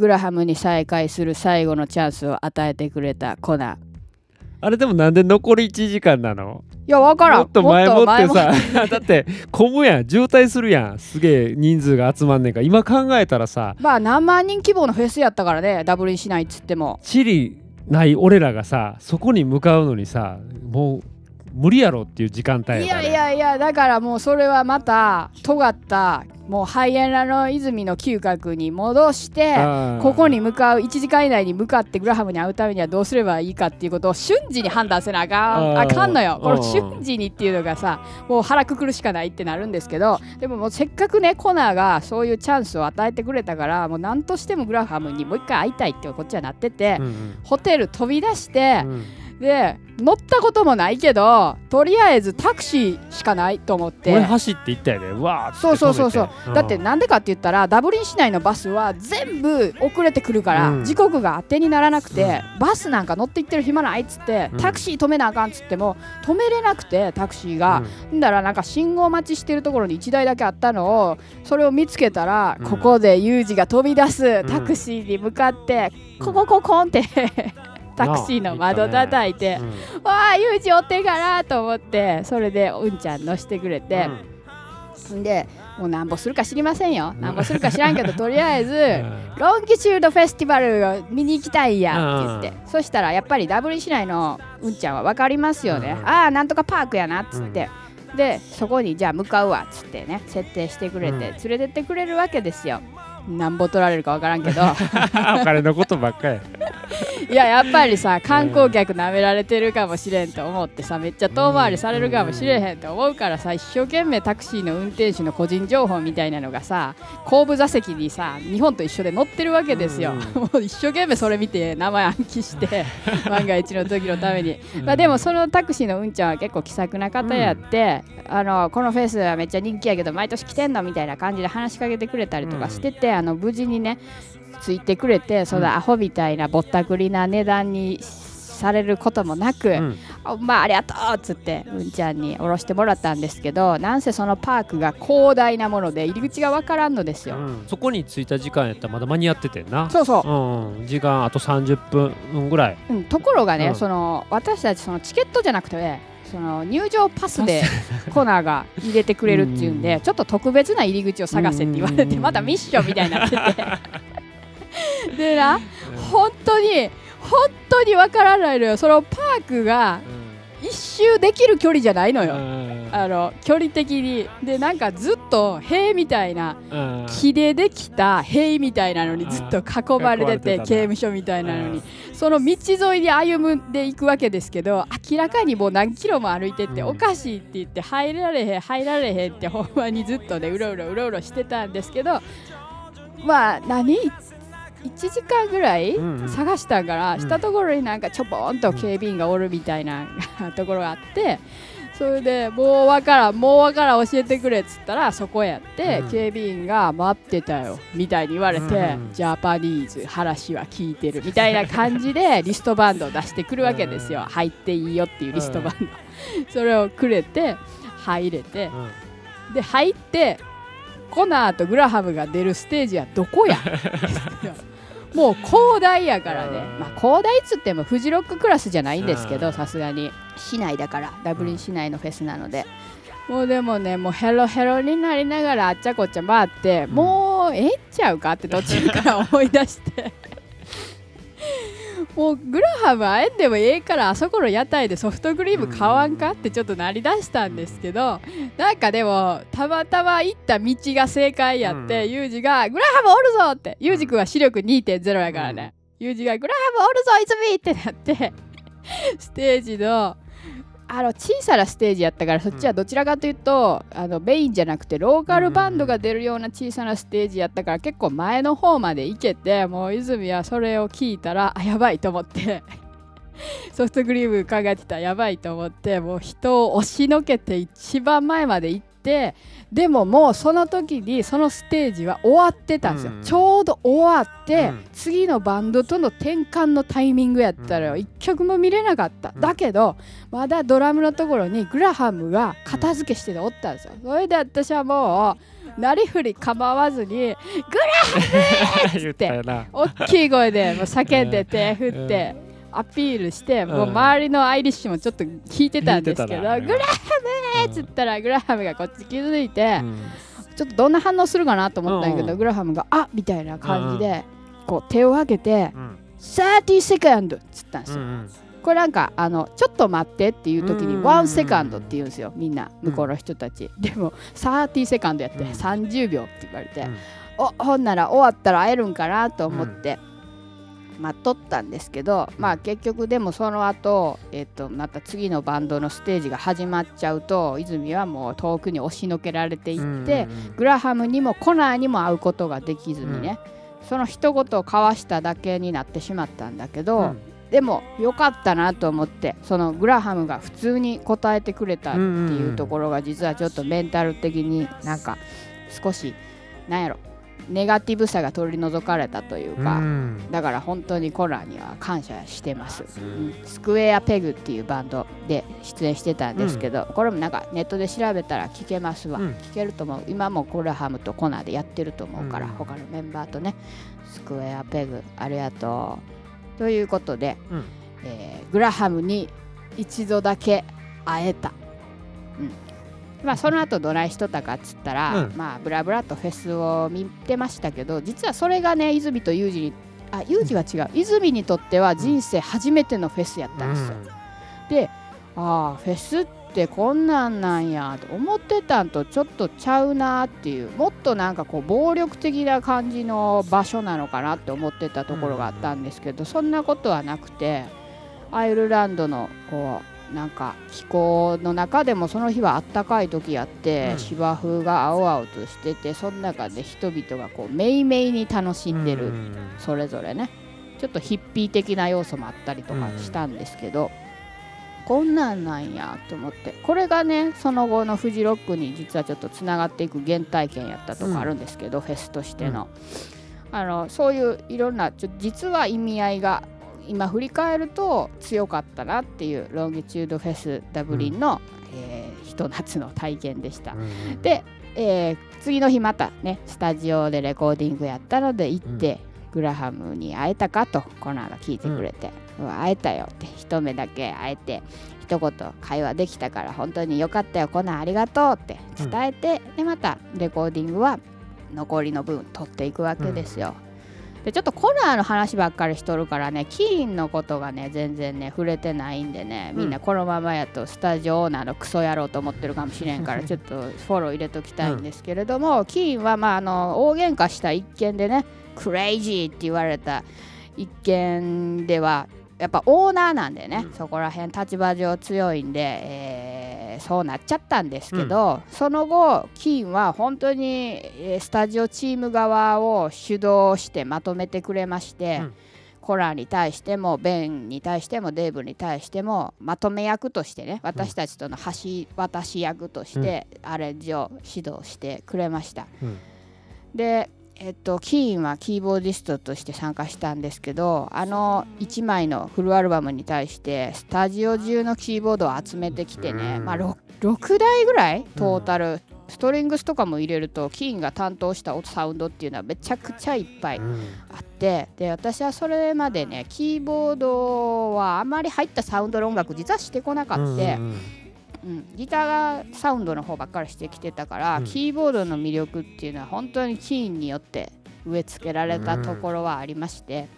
グラハムに再会する最後のチャンスを与えてくれたコナーあれでもなんで残り1時間なの？いや分からん。もっと前もってもさ だって混むやん。渋滞するやん。すげえ人数が集まんねんか。ら今考えたらさまあ何万人規模のフェスやったからねダブルにしないっつっても。チリない俺らがさそこに向かうのにさもう無理やろっていう時間帯いやから。やいやいやだからもうそれはまた尖ったもうハイエナの泉の嗅覚に戻してここに向かう1時間以内に向かってグラハムに会うためにはどうすればいいかっていうことを瞬時に判断せなあかん。あかんのよ。このうん瞬時にっていうのがさもう腹くくるしかないってなるんですけどでももうせっかくねコナーがそういうチャンスを与えてくれたからもう何としてもグラハムにもう一回会いたいってこっちはなってて、うんうん。ホテル飛び出して、うんで乗ったこともないけどとりあえずタクシーしかないと思って。俺走って行ったよね。うわーそうそうそうそう。止めて。だってなんでかって言ったらダブリン市内のバスは全部遅れてくるから、うん。時刻が当てにならなくて、バスなんか乗って行ってる暇ないっつって、うん。タクシー止めなあかんっつっても止めれなくてタクシーが、ん。だらなんか信号待ちしてるところに1台だけあったのをそれを見つけたら、うん。ここでユージが飛び出すん。タクシーに向かって、ココココンってタクシーの窓叩いて。うん。わあユージお手柄と思ってそれでうんちゃん乗してくれて、でもうなんぼするか知りませんよ。なんぼするか知らんけど とりあえずロンギチュードフェスティバルを見に行きたいやって言ってそしたらやっぱりダブリン市内のうんちゃんは分かりますよね、うん。ああなんとかパークやなっつって、でそこにじゃあ向かうわっつってね設定してくれて、うん。連れてってくれるわけですよ。なんぼ取られるか分からんけど。お金のことばっかりいややっぱりさ観光客なめられてるかもしれんと思ってさめっちゃ遠回りされるかもしれへんと思うからさ一生懸命タクシーの運転手の個人情報みたいなのがさ後部座席にさ日本と一緒で載ってるわけですよ、うもう一生懸命それ見て名前暗記して 万が一の時のために、まあ、でもそのタクシーのうんちゃんは結構気さくな方やって、あのこのフェスはめっちゃ人気やけど毎年来てんのみたいな感じで話しかけてくれたりとかしてて、あの無事にねついてくれてそのアホみたいなぼったくりな値段にされることもなく、うん。あまあありがとうっつってうんちゃんに降ろしてもらったんですけどなんせそのパークが広大なもので入り口がわからんのですよ、うん。そこに着いた時間やったらまだ間に合っててんな。そうそう。うん。時間あと30分ぐらい。うん、ところがね、うん。その私たちそのチケットじゃなくてその入場パスで コナーが入れてくれるっていうんで、うん。ちょっと特別な入り口を探せって言われて、うん。またミッションみたいになってて。でな本当に本当にわからないのよ。そのパークが一周できる距離じゃないのよ、あの距離的に。でなんかずっと塀みたいなうん。木でできた塀みたいなのにずっと囲まれてて刑務所みたいなのに。その道沿いに歩んでいくわけですけど明らかにもう何キロも歩いてってうん。おかしいって言って入られへん入られへんってほんまにずっとねうろうろうろうろしてたんですけどまあ何1時間ぐらい探したんから、うん。したところになんかちょぽんと警備員がおるみたいな ところがあってそれでもうわからんもうわからん教えてくれっつったらそこやって、うん。警備員が待ってたよみたいに言われて、うんジャパニーズ話は聞いてるみたいな感じで リストバンドを出してくるわけですよ、うん。入っていいよっていうリストバンド、それをくれて入れてうん。で入ってコナーとグラハムが出るステージはどこや？もう広大やからね、うん。まあ、広大っつってもフジロッククラスじゃないんですけうん。どさすがに。市内だからダブリン市内のフェスなので、もうでもねもうヘロヘロになりながらあっちゃこっちゃ回って、うん。もうええんちゃうかって途中から思い出してもうグラハム会えんでもええからあそこの屋台でソフトクリーム買わんかってちょっとなりだしたんですけどなんかでもたまたま行った道が正解やって、うんユージが「グラハムおるぞ!」ってユージ君は視力2.0やからね、ユージが「グラハムおるぞ泉!」ってなってステージのあの小さなステージやったからそっちはどちらかというと、あのメインじゃなくてローカルバンドが出るような小さなステージやったから結構前の方まで行けてもう泉はそれを聞いたらあやばいと思って。ソフトクリーム考えてたらやばいと思ってもう人を押しのけて一番前まで行ってでももうその時にそのステージは終わってたんですよ、うん。ちょうど終わって、うん。次のバンドとの転換のタイミングやったらよ、うん。一曲も見れなかった、うん。だけどまだドラムのところにグラハムが片付けしてておったんですよ。それで私はもうなりふり構わずに言ったよな。大きい声でもう叫んで手振ってアピールしてもう周りのアイリッシュもちょっと聞いてたんですけど「グラハム!」っつったらグラハムがこっち気づいてちょっとどんな反応するかなと思ったんやけどグラハムが「あみたいな感じでこう手を挙げて「30セカンド」っつったんですよ。これなんかあのちょっと待ってっていう時に1セカンドって言うんですよみんな向こうの人たち、でも30セカンドやって30秒って言われて、おほんなら終わったら会えるんかなと思って、待っとったんですけど、まあ結局でもその後、えっとまた次のバンドのステージが始まっちゃうと泉はもう遠くに押しのけられていって、グラハムにもコナーにも会うことができずにね、その一言を交わしただけになってしまったんだけど、でも良かったなと思ってそのグラハムが普通に答えてくれたっていうところが実はちょっとメンタル的になんか少しなんやろネガティブさが取り除かれたというか、だから本当にコナーには感謝してます、うん。スクエアペグっていうバンドで出演してたんですけど、これもなんかネットで調べたら聞けますわ、うん。聞けると思う。今もグラハムとコナーでやってると思うから、うん。他のメンバーとねスクエアペグありがとう。ということで、うん。えーグラハムに一度だけ会えた、うんまあ、その後どないしとったかっつったら、うん。まあブラブラとフェスを見てましたけど実はそれがね泉とユージにあユージは違う。泉にとっては人生初めてのフェスやったんですよ、でああフェスってこんなんなんやと思ってたんとちょっとちゃうなっていうもっとなんかこう暴力的な感じの場所なのかなって思ってたところがあったんですけど、そんなことはなくてアイルランドのこうなんか気候の中でもその日はあったかい時やって、うん。芝生が青々としててその中で人々がこうめいめいに楽しんでる、それぞれね。ちょっとヒッピー的な要素もあったりとかしたんですけど、こんなんなんやと思って。これがねその後のフジロックに実はちょっとつながっていく原体験やったとかあるんですけど、フェスとしての,、あのそういういろんなちょ実は意味合いが今振り返ると強かったなっていうロンギチュードフェスダブリンの、えーひと夏の体験でした。で、えー次の日またねスタジオでレコーディングやったので行って、グラハムに会えたかとコナーが聞いてくれて、うわ会えたよって一目だけ会えて一言会話できたから本当によかったよコナーありがとうって伝えて、でまたレコーディングは残りの分取っていくわけですよ。でちょっとコナーの話ばっかりしとるからねキーンのことがね全然ね触れてないんでねみんなこのままやとスタジオオーナーのクソ野郎と思ってるかもしれんから ちょっとフォロー入れときたいんですけれども、キーンはまああの大喧嘩した一件でねクレイジーって言われた一件ではやっぱオーナーなんでね、そこら辺立場上強いんで、えーそうなっちゃったんですけど、その後キーンは本当に、えースタジオチーム側を主導してまとめてくれまして、うん。コラに対してもベンに対してもデーブに対してもまとめ役としてね私たちとの橋渡し役としてアレンジを指導してくれました。うん。で、えっと、キーンはキーボーディストとして参加したんですけどあの1枚のフルアルバムに対してスタジオ中のキーボードを集めてきてね、うん。まあ、6, 6台ぐらいトータル、ストリングスとかも入れるとキーンが担当したサウンドっていうのはめちゃくちゃいっぱいうん。あってで私はそれまでねキーボードはあんまり入ったサウンドの音楽実はしてこなかった、うんギターサウンドの方ばっかりしてきてたから、うんキーボードの魅力っていうのは本当にキーンによって植え付けられたところはありまして、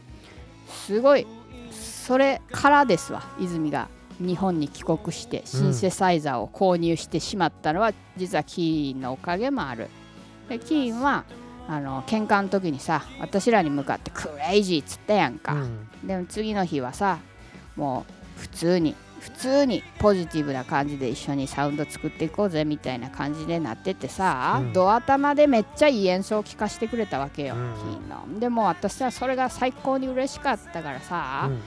すごいそれからですわ泉が日本に帰国してシンセサイザーを購入してしまったのは、実はキーンのおかげもある。でキーンはあの喧嘩の時にさ私らに向かって「クレイジー」っつったやんか。うんでも次の日はさもう普通に普通にポジティブな感じで一緒にサウンド作っていこうぜみたいな感じでなっててさ、うん。ドア玉でめっちゃいい演奏を聴かせてくれたわけよ、うん。キーンの。でも私はそれが最高に嬉しかったからさ、うん。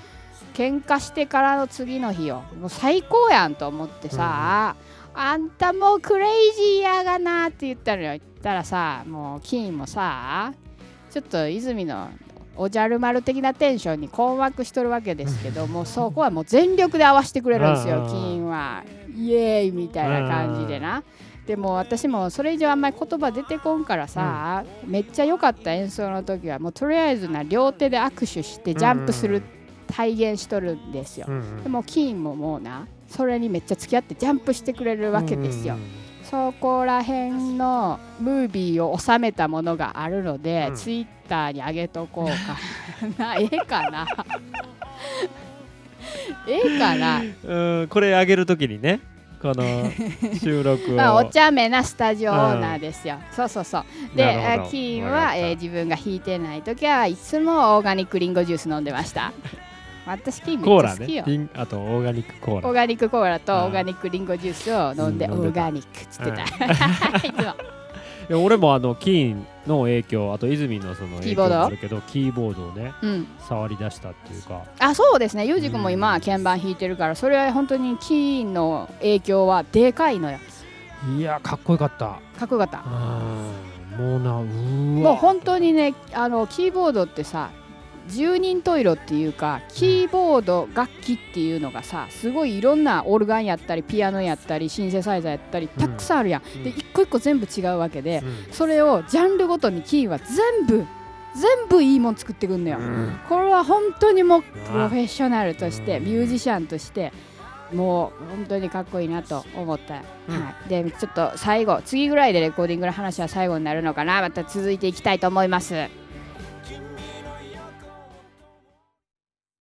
喧嘩してからの次の日よ。もう最高やんと思ってさ、あんたもうクレイジーやがなって言ったのよ。言ったらさもうキーンもさちょっと泉のおじゃる丸的なテンションに困惑しとるわけですけど もうそこはもう全力で合わせてくれるんですうん。よキーンは。イエーイみたいな感じでな。でも私もそれ以上あんまり言葉出てこんからさ、めっちゃ良かった演奏の時はもうとりあえずな両手で握手してジャンプする体現しとるんですよ、うんでもキーンももうなそれにめっちゃ付き合ってジャンプしてくれるわけですよ、そこら辺のムービーを収めたものがあるので、うん。ツイッターに上げとこうか。なええかな。ええかな。うんこれ上げるときにねこの 収録を。まあ、お茶目なスタジオオーナーですよ、そうそうそう。でキーンは、えー自分が弾いてない時はいつもオーガニックリンゴジュース飲んでました私キーンめコーラねっちゃ好きよ、リンあとオーガニックコーラ。オーガニックコーラとうん。オーガニックリンゴジュースを飲んで、うん飲んでた。オーガニックっつってた、いつも。いや俺もあのキーンの影響あと泉のその影響キーボード？もあるけどキーボードをねうん。触り出したっていうか。あそうですね。ユージ君も今は鍵盤弾いてるからそれは本当にキーンの影響はでかいのよ。いやかっこよかった。かっこよかった。うん。もうなうーわ。もう本当にねあのキーボードってさ十人十色っていうかキーボード楽器っていうのがさすごいいろんなオルガンやったりピアノやったりシンセサイザーやったりたくさんあるやん、うん。で一個一個全部違うわけで、うん。それをジャンルごとにキーは全部全部いいもん作ってくんのよ、うん。これは本当にもうプロフェッショナルとしてうん。ミュージシャンとしてもう本当にかっこいいなと思った、うん。はい、でちょっと最後次ぐらいでレコーディングの話は最後になるのかな。また続いていきたいと思います